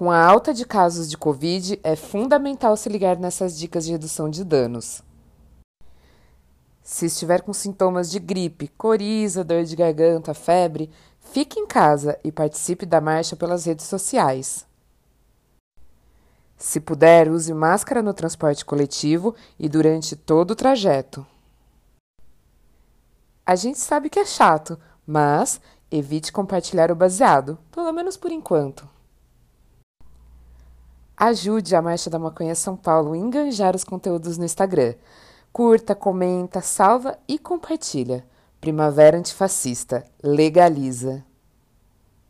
Com a alta de casos de Covid, é fundamental se ligar nessas dicas de redução de danos. Se estiver com sintomas de gripe, coriza, dor de garganta, febre, fique em casa e participe da marcha pelas redes sociais. Se puder, use máscara no transporte coletivo e durante todo o trajeto. A gente sabe que é chato, mas evite compartilhar o baseado, pelo menos por enquanto. Ajude a Marcha da Maconha São Paulo a enganjar os conteúdos no Instagram. Curta, comenta, salva e compartilha. Primavera Antifascista. Legaliza.